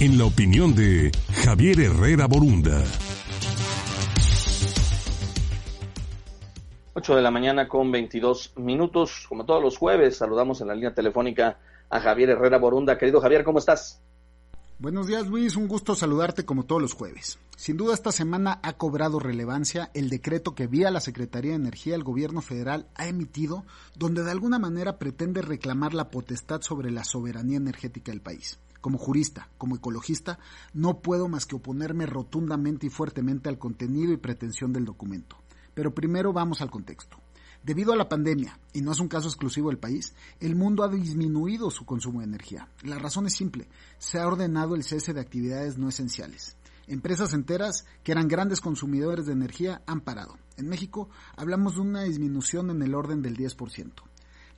en la opinión de Javier Herrera Borunda. 8 de la mañana con 22 minutos. Como todos los jueves, saludamos en la línea telefónica a Javier Herrera Borunda. Querido Javier, ¿cómo estás? Buenos días Luis, un gusto saludarte como todos los jueves. Sin duda esta semana ha cobrado relevancia el decreto que vía la Secretaría de Energía el gobierno federal ha emitido, donde de alguna manera pretende reclamar la potestad sobre la soberanía energética del país. Como jurista, como ecologista, no puedo más que oponerme rotundamente y fuertemente al contenido y pretensión del documento. Pero primero vamos al contexto. Debido a la pandemia, y no es un caso exclusivo del país, el mundo ha disminuido su consumo de energía. La razón es simple, se ha ordenado el cese de actividades no esenciales. Empresas enteras que eran grandes consumidores de energía han parado. En México hablamos de una disminución en el orden del 10%.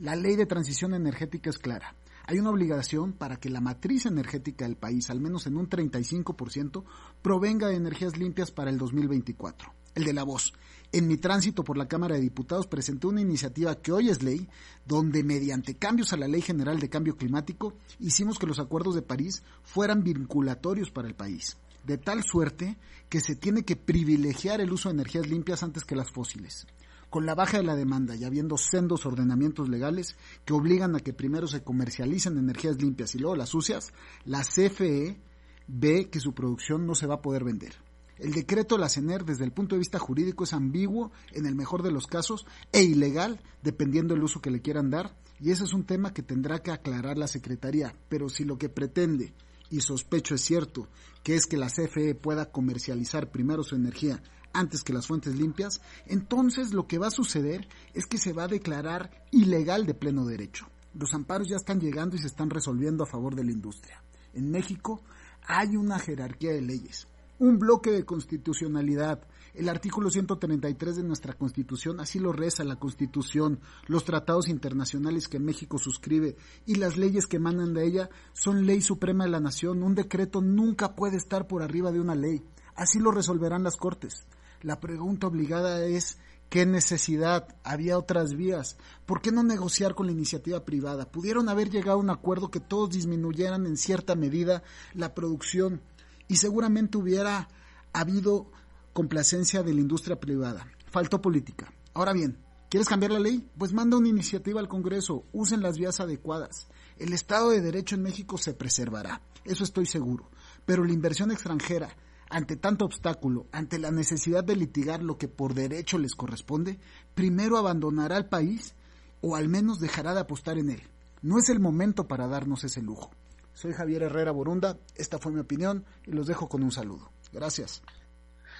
La ley de transición energética es clara. Hay una obligación para que la matriz energética del país, al menos en un 35%, provenga de energías limpias para el 2024. El de la voz, en mi tránsito por la Cámara de Diputados presenté una iniciativa que hoy es ley, donde mediante cambios a la Ley General de Cambio Climático hicimos que los acuerdos de París fueran vinculatorios para el país, de tal suerte que se tiene que privilegiar el uso de energías limpias antes que las fósiles. Con la baja de la demanda y habiendo sendos ordenamientos legales que obligan a que primero se comercialicen energías limpias y luego las sucias, la CFE ve que su producción no se va a poder vender. El decreto de la CENER desde el punto de vista jurídico es ambiguo en el mejor de los casos e ilegal dependiendo del uso que le quieran dar y ese es un tema que tendrá que aclarar la Secretaría. Pero si lo que pretende, y sospecho es cierto, que es que la CFE pueda comercializar primero su energía antes que las fuentes limpias, entonces lo que va a suceder es que se va a declarar ilegal de pleno derecho. Los amparos ya están llegando y se están resolviendo a favor de la industria. En México hay una jerarquía de leyes un bloque de constitucionalidad. El artículo 133 de nuestra Constitución, así lo reza la Constitución, los tratados internacionales que México suscribe y las leyes que emanan de ella son ley suprema de la nación. Un decreto nunca puede estar por arriba de una ley. Así lo resolverán las Cortes. La pregunta obligada es ¿Qué necesidad? Había otras vías. ¿Por qué no negociar con la iniciativa privada? Pudieron haber llegado a un acuerdo que todos disminuyeran en cierta medida la producción y seguramente hubiera habido complacencia de la industria privada. Faltó política. Ahora bien, ¿quieres cambiar la ley? Pues manda una iniciativa al Congreso, usen las vías adecuadas. El Estado de Derecho en México se preservará, eso estoy seguro. Pero la inversión extranjera, ante tanto obstáculo, ante la necesidad de litigar lo que por derecho les corresponde, primero abandonará el país o al menos dejará de apostar en él. No es el momento para darnos ese lujo. Soy Javier Herrera Borunda, esta fue mi opinión y los dejo con un saludo. Gracias.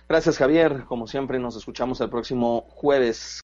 Gracias Javier, como siempre nos escuchamos el próximo jueves.